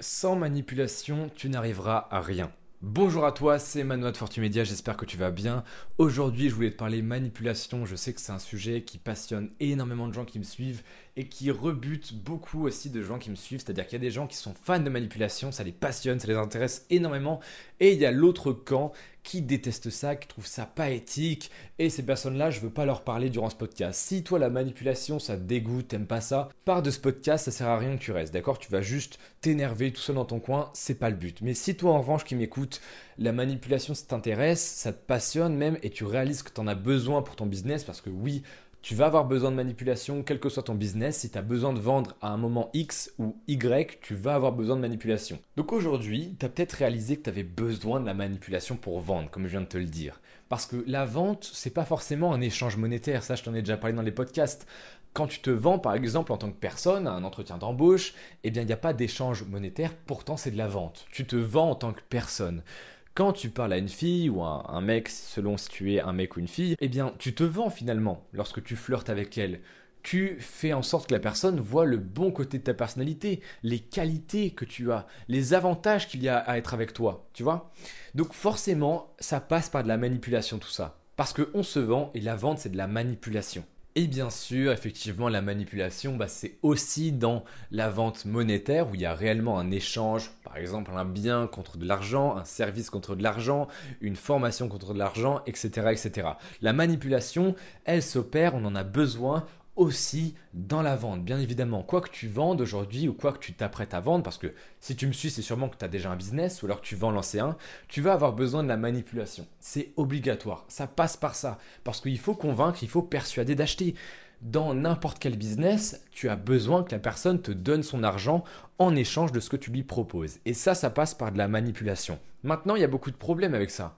Sans manipulation, tu n'arriveras à rien. Bonjour à toi, c'est Manuel de Fortumedia, j'espère que tu vas bien. Aujourd'hui, je voulais te parler manipulation. Je sais que c'est un sujet qui passionne énormément de gens qui me suivent et qui rebute beaucoup aussi de gens qui me suivent. C'est-à-dire qu'il y a des gens qui sont fans de manipulation, ça les passionne, ça les intéresse énormément. Et il y a l'autre camp qui déteste ça, qui trouve ça pas éthique. Et ces personnes-là, je veux pas leur parler durant ce podcast. Si toi, la manipulation, ça te dégoûte, t'aimes pas ça, pars de ce podcast, ça sert à rien que tu restes, d'accord? Tu vas juste t'énerver tout seul dans ton coin, c'est pas le but. Mais si toi, en revanche, qui m'écoutes, la manipulation, ça t'intéresse, ça te passionne même, et tu réalises que tu en as besoin pour ton business, parce que oui, tu vas avoir besoin de manipulation, quel que soit ton business. Si tu as besoin de vendre à un moment X ou Y, tu vas avoir besoin de manipulation. Donc aujourd'hui, tu as peut-être réalisé que tu avais besoin de la manipulation pour vendre, comme je viens de te le dire. Parce que la vente, c'est pas forcément un échange monétaire, ça je t'en ai déjà parlé dans les podcasts. Quand tu te vends par exemple en tant que personne à un entretien d'embauche, eh bien il n'y a pas d'échange monétaire, pourtant c'est de la vente. Tu te vends en tant que personne quand tu parles à une fille ou à un mec, selon si tu es un mec ou une fille, eh bien, tu te vends finalement lorsque tu flirtes avec elle. Tu fais en sorte que la personne voit le bon côté de ta personnalité, les qualités que tu as, les avantages qu'il y a à être avec toi, tu vois? Donc forcément, ça passe par de la manipulation tout ça. Parce qu'on se vend et la vente, c'est de la manipulation. Et bien sûr, effectivement, la manipulation, bah, c'est aussi dans la vente monétaire où il y a réellement un échange, par exemple un bien contre de l'argent, un service contre de l'argent, une formation contre de l'argent, etc., etc. La manipulation, elle s'opère, on en a besoin aussi dans la vente, bien évidemment. Quoi que tu vendes aujourd'hui ou quoi que tu t'apprêtes à vendre, parce que si tu me suis, c'est sûrement que tu as déjà un business ou alors que tu vends lancer un, tu vas avoir besoin de la manipulation. C'est obligatoire, ça passe par ça, parce qu'il faut convaincre, il faut persuader d'acheter. Dans n'importe quel business, tu as besoin que la personne te donne son argent en échange de ce que tu lui proposes. Et ça, ça passe par de la manipulation. Maintenant, il y a beaucoup de problèmes avec ça.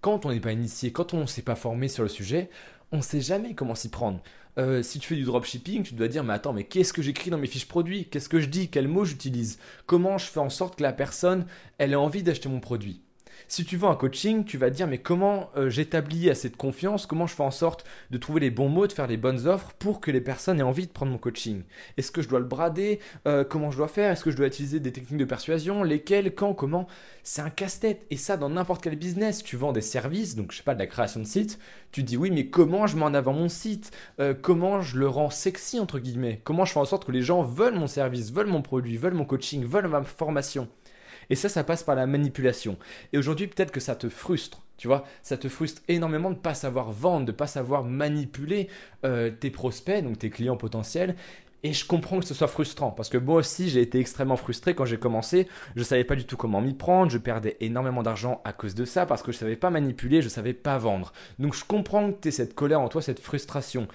Quand on n'est pas initié, quand on ne s'est pas formé sur le sujet, on ne sait jamais comment s'y prendre. Euh, si tu fais du dropshipping, tu dois dire mais attends, mais qu'est-ce que j'écris dans mes fiches produits? Qu'est-ce que je dis? Quels mots j'utilise? Comment je fais en sorte que la personne, elle ait envie d'acheter mon produit? Si tu vends un coaching, tu vas dire mais comment euh, j'établis assez de confiance, comment je fais en sorte de trouver les bons mots, de faire les bonnes offres pour que les personnes aient envie de prendre mon coaching? Est-ce que je dois le brader? Euh, Comment je dois faire? Est-ce que je dois utiliser des techniques de persuasion? Lesquelles? Quand? Comment? C'est un casse-tête. Et ça, dans n'importe quel business, tu vends des services, donc je sais pas, de la création de site, tu dis oui, mais comment je mets en avant mon site? Euh, Comment je le rends sexy, entre guillemets? Comment je fais en sorte que les gens veulent mon service, veulent mon produit, veulent mon coaching, veulent ma formation? Et ça, ça passe par la manipulation. Et aujourd'hui, peut-être que ça te frustre. Tu vois, ça te frustre énormément de ne pas savoir vendre, de ne pas savoir manipuler euh, tes prospects, donc tes clients potentiels. Et je comprends que ce soit frustrant parce que moi aussi j'ai été extrêmement frustré quand j'ai commencé. Je ne savais pas du tout comment m'y prendre, je perdais énormément d'argent à cause de ça parce que je ne savais pas manipuler, je ne savais pas vendre. Donc je comprends que tu cette colère en toi, cette frustration.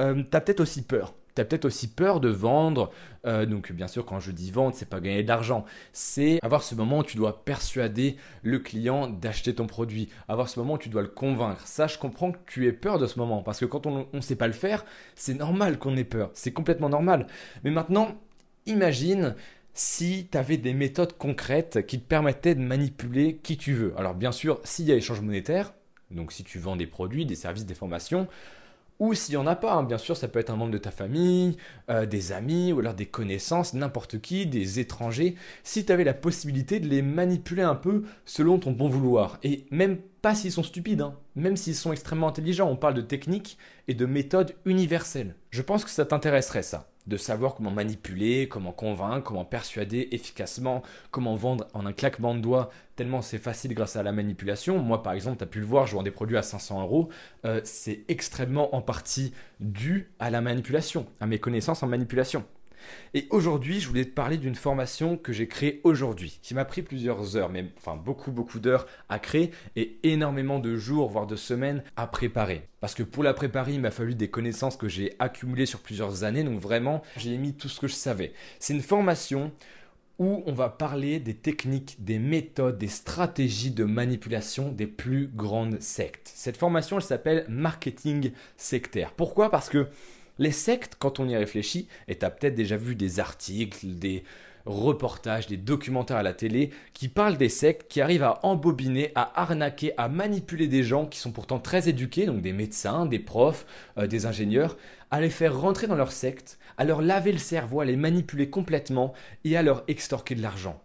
Euh, tu as peut-être aussi peur as peut-être aussi peur de vendre. Euh, donc bien sûr, quand je dis vendre, c'est pas gagner de l'argent. C'est avoir ce moment où tu dois persuader le client d'acheter ton produit. Avoir ce moment où tu dois le convaincre. Ça, je comprends que tu aies peur de ce moment. Parce que quand on ne sait pas le faire, c'est normal qu'on ait peur. C'est complètement normal. Mais maintenant, imagine si tu avais des méthodes concrètes qui te permettaient de manipuler qui tu veux. Alors bien sûr, s'il y a échange monétaire, donc si tu vends des produits, des services, des formations, ou s'il n'y en a pas, hein, bien sûr, ça peut être un membre de ta famille, euh, des amis, ou alors des connaissances, n'importe qui, des étrangers, si tu avais la possibilité de les manipuler un peu selon ton bon vouloir. Et même pas s'ils sont stupides, hein, même s'ils sont extrêmement intelligents, on parle de techniques et de méthodes universelles. Je pense que ça t'intéresserait ça de savoir comment manipuler, comment convaincre, comment persuader efficacement, comment vendre en un claquement de doigts, tellement c'est facile grâce à la manipulation. Moi, par exemple, tu as pu le voir, je des produits à 500 euros. Euh, c'est extrêmement en partie dû à la manipulation, à mes connaissances en manipulation. Et aujourd'hui, je voulais te parler d'une formation que j'ai créée aujourd'hui, qui m'a pris plusieurs heures, mais enfin beaucoup beaucoup d'heures à créer et énormément de jours, voire de semaines à préparer. Parce que pour la préparer, il m'a fallu des connaissances que j'ai accumulées sur plusieurs années, donc vraiment, j'ai mis tout ce que je savais. C'est une formation où on va parler des techniques, des méthodes, des stratégies de manipulation des plus grandes sectes. Cette formation, elle s'appelle Marketing sectaire. Pourquoi? Parce que les sectes, quand on y réfléchit, et tu as peut-être déjà vu des articles, des reportages, des documentaires à la télé qui parlent des sectes qui arrivent à embobiner, à arnaquer, à manipuler des gens qui sont pourtant très éduqués, donc des médecins, des profs, euh, des ingénieurs, à les faire rentrer dans leur secte, à leur laver le cerveau, à les manipuler complètement et à leur extorquer de l'argent.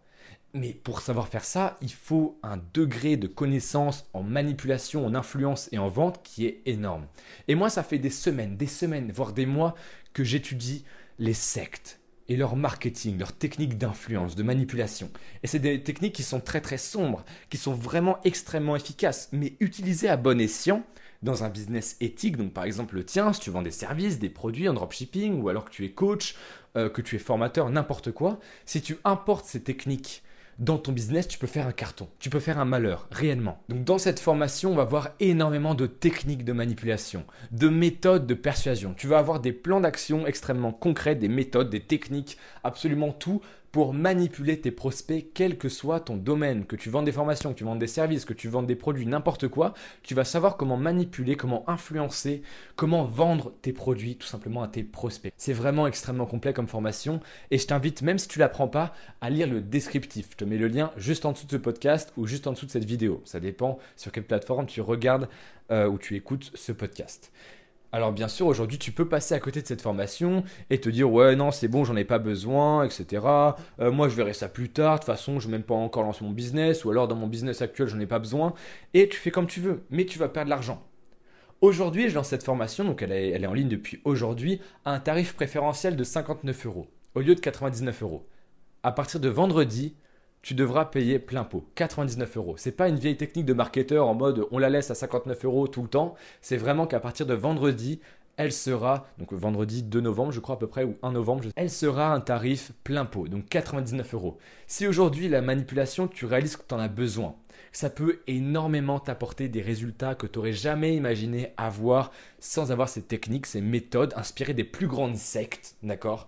Mais pour savoir faire ça, il faut un degré de connaissance en manipulation, en influence et en vente qui est énorme. Et moi, ça fait des semaines, des semaines, voire des mois que j'étudie les sectes et leur marketing, leurs techniques d'influence, de manipulation. Et c'est des techniques qui sont très très sombres, qui sont vraiment extrêmement efficaces, mais utilisées à bon escient dans un business éthique, donc par exemple le tien, si tu vends des services, des produits en dropshipping, ou alors que tu es coach, euh, que tu es formateur, n'importe quoi, si tu importes ces techniques dans ton business, tu peux faire un carton, tu peux faire un malheur, réellement. Donc dans cette formation, on va voir énormément de techniques de manipulation, de méthodes de persuasion. Tu vas avoir des plans d'action extrêmement concrets, des méthodes, des techniques, absolument tout pour manipuler tes prospects, quel que soit ton domaine, que tu vends des formations, que tu vends des services, que tu vends des produits, n'importe quoi, tu vas savoir comment manipuler, comment influencer, comment vendre tes produits tout simplement à tes prospects. C'est vraiment extrêmement complet comme formation et je t'invite, même si tu l'apprends pas, à lire le descriptif. Je te mets le lien juste en dessous de ce podcast ou juste en dessous de cette vidéo. Ça dépend sur quelle plateforme tu regardes euh, ou tu écoutes ce podcast. Alors bien sûr, aujourd'hui, tu peux passer à côté de cette formation et te dire ouais non c'est bon, j'en ai pas besoin, etc. Euh, moi je verrai ça plus tard. De toute façon, je même pas encore lancé mon business ou alors dans mon business actuel, j'en ai pas besoin. Et tu fais comme tu veux, mais tu vas perdre l'argent. Aujourd'hui, je lance cette formation, donc elle est, elle est en ligne depuis aujourd'hui, à un tarif préférentiel de 59 euros au lieu de 99 euros. À partir de vendredi, tu devras payer plein pot, 99 euros. C'est pas une vieille technique de marketeur en mode on la laisse à 59 euros tout le temps. C'est vraiment qu'à partir de vendredi, elle sera, donc vendredi 2 novembre, je crois à peu près, ou 1 novembre, elle sera un tarif plein pot, donc 99 euros. Si aujourd'hui la manipulation, tu réalises que tu en as besoin, ça peut énormément t'apporter des résultats que tu n'aurais jamais imaginé avoir sans avoir ces techniques, ces méthodes inspirées des plus grandes sectes, d'accord?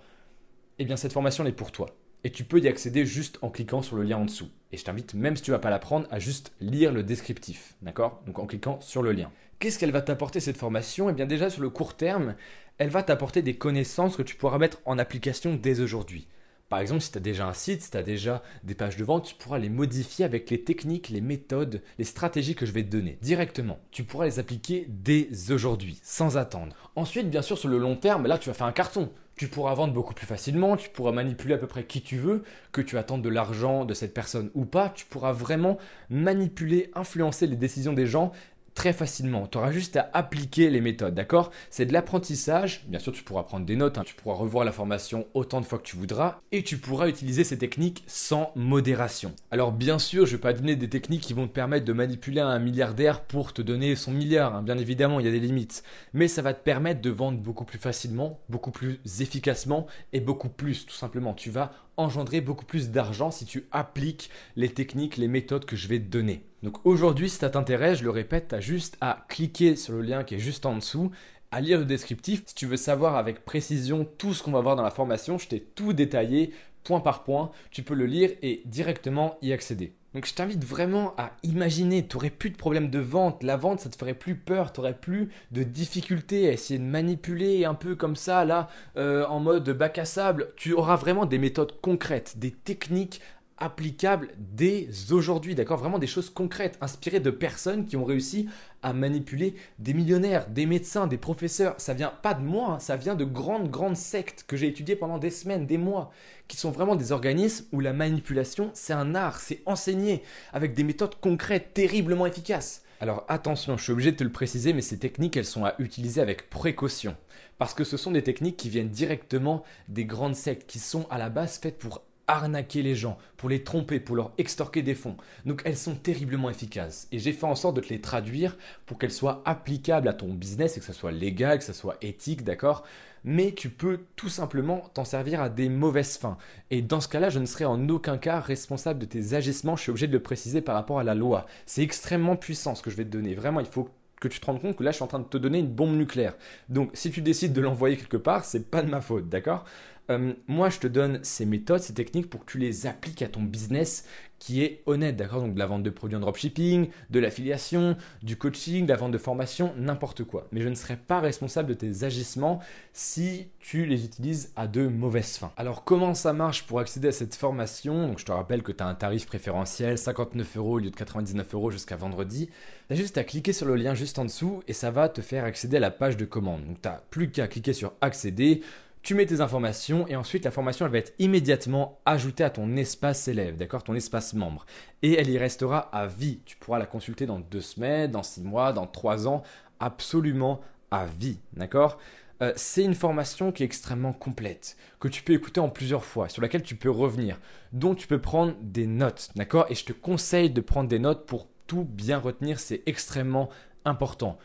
Eh bien, cette formation elle est pour toi. Et tu peux y accéder juste en cliquant sur le lien en dessous. Et je t'invite, même si tu ne vas pas l'apprendre, à juste lire le descriptif. D'accord? Donc en cliquant sur le lien. Qu'est-ce qu'elle va t'apporter cette formation? Eh bien déjà sur le court terme, elle va t'apporter des connaissances que tu pourras mettre en application dès aujourd'hui. Par exemple, si tu as déjà un site, si tu as déjà des pages de vente, tu pourras les modifier avec les techniques, les méthodes, les stratégies que je vais te donner directement. Tu pourras les appliquer dès aujourd'hui, sans attendre. Ensuite, bien sûr, sur le long terme, là, tu vas faire un carton tu pourras vendre beaucoup plus facilement, tu pourras manipuler à peu près qui tu veux, que tu attendes de l'argent de cette personne ou pas, tu pourras vraiment manipuler, influencer les décisions des gens très facilement. Tu auras juste à appliquer les méthodes, d'accord? C'est de l'apprentissage. Bien sûr, tu pourras prendre des notes, hein. tu pourras revoir la formation autant de fois que tu voudras, et tu pourras utiliser ces techniques sans modération. Alors bien sûr, je ne vais pas donner des techniques qui vont te permettre de manipuler un milliardaire pour te donner son milliard. Hein. Bien évidemment, il y a des limites. Mais ça va te permettre de vendre beaucoup plus facilement, beaucoup plus efficacement et beaucoup plus, tout simplement. Tu vas engendrer beaucoup plus d'argent si tu appliques les techniques, les méthodes que je vais te donner. Donc aujourd'hui, si ça t'intéresse, je le répète, tu as juste à cliquer sur le lien qui est juste en dessous, à lire le descriptif. Si tu veux savoir avec précision tout ce qu'on va voir dans la formation, je t'ai tout détaillé point par point. Tu peux le lire et directement y accéder. Donc je t'invite vraiment à imaginer, tu n'aurais plus de problème de vente, la vente ça te ferait plus peur, tu n'aurais plus de difficultés à essayer de manipuler un peu comme ça là euh, en mode bac à sable, tu auras vraiment des méthodes concrètes, des techniques applicables dès aujourd'hui, d'accord? Vraiment des choses concrètes, inspirées de personnes qui ont réussi à manipuler des millionnaires, des médecins, des professeurs. Ça vient pas de moi, hein, ça vient de grandes, grandes sectes que j'ai étudiées pendant des semaines, des mois, qui sont vraiment des organismes où la manipulation, c'est un art, c'est enseigné avec des méthodes concrètes, terriblement efficaces. Alors attention, je suis obligé de te le préciser, mais ces techniques, elles sont à utiliser avec précaution. Parce que ce sont des techniques qui viennent directement des grandes sectes, qui sont à la base faites pour arnaquer les gens, pour les tromper, pour leur extorquer des fonds. Donc elles sont terriblement efficaces. Et j'ai fait en sorte de te les traduire pour qu'elles soient applicables à ton business et que ça soit légal, que ça soit éthique, d'accord? Mais tu peux tout simplement t'en servir à des mauvaises fins. Et dans ce cas-là, je ne serai en aucun cas responsable de tes agissements. Je suis obligé de le préciser par rapport à la loi. C'est extrêmement puissant ce que je vais te donner. Vraiment, il faut que tu te rendes compte que là, je suis en train de te donner une bombe nucléaire. Donc, si tu décides de l'envoyer quelque part, c'est pas de ma faute, d'accord? Euh, moi, je te donne ces méthodes, ces techniques pour que tu les appliques à ton business qui est honnête, d'accord Donc de la vente de produits en dropshipping, de l'affiliation, du coaching, de la vente de formation, n'importe quoi. Mais je ne serai pas responsable de tes agissements si tu les utilises à de mauvaises fins. Alors comment ça marche pour accéder à cette formation? Donc je te rappelle que tu as un tarif préférentiel, 59 euros au lieu de 99 euros jusqu'à vendredi. Tu as juste à cliquer sur le lien juste en dessous et ça va te faire accéder à la page de commande. Donc tu n'as plus qu'à cliquer sur accéder tu mets tes informations et ensuite la formation elle va être immédiatement ajoutée à ton espace élève, d'accord, ton espace membre. Et elle y restera à vie. Tu pourras la consulter dans deux semaines, dans six mois, dans trois ans, absolument à vie, d'accord? Euh, c'est une formation qui est extrêmement complète, que tu peux écouter en plusieurs fois, sur laquelle tu peux revenir, dont tu peux prendre des notes, d'accord? Et je te conseille de prendre des notes pour tout bien retenir, c'est extrêmement important.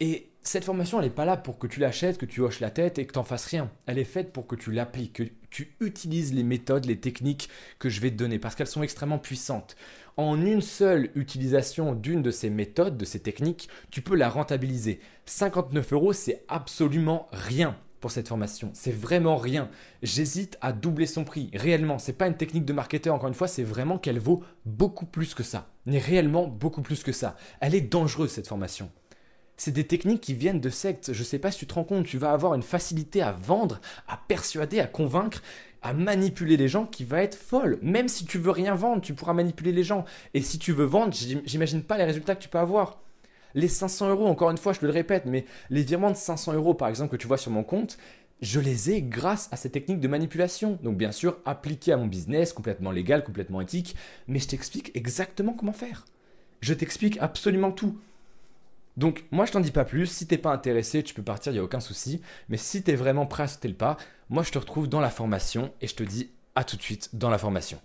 Et cette formation, elle n'est pas là pour que tu l'achètes, que tu hoches la tête et que tu n'en fasses rien. Elle est faite pour que tu l'appliques, que tu utilises les méthodes, les techniques que je vais te donner, parce qu'elles sont extrêmement puissantes. En une seule utilisation d'une de ces méthodes, de ces techniques, tu peux la rentabiliser. 59 euros, c'est absolument rien pour cette formation. C'est vraiment rien. J'hésite à doubler son prix. Réellement, c'est pas une technique de marketeur. Encore une fois, c'est vraiment qu'elle vaut beaucoup plus que ça. Mais réellement beaucoup plus que ça. Elle est dangereuse cette formation c'est des techniques qui viennent de sectes. Je ne sais pas si tu te rends compte, tu vas avoir une facilité à vendre, à persuader, à convaincre, à manipuler les gens qui va être folle. Même si tu veux rien vendre, tu pourras manipuler les gens. Et si tu veux vendre, j'imagine pas les résultats que tu peux avoir. Les 500 euros, encore une fois, je le répète, mais les virements de 500 euros, par exemple, que tu vois sur mon compte, je les ai grâce à ces techniques de manipulation. Donc bien sûr, appliquées à mon business, complètement légal, complètement éthique, mais je t'explique exactement comment faire. Je t'explique absolument tout. Donc moi je t'en dis pas plus, si t'es pas intéressé tu peux partir, il n'y a aucun souci, mais si t'es vraiment prêt à sauter le pas, moi je te retrouve dans la formation et je te dis à tout de suite dans la formation.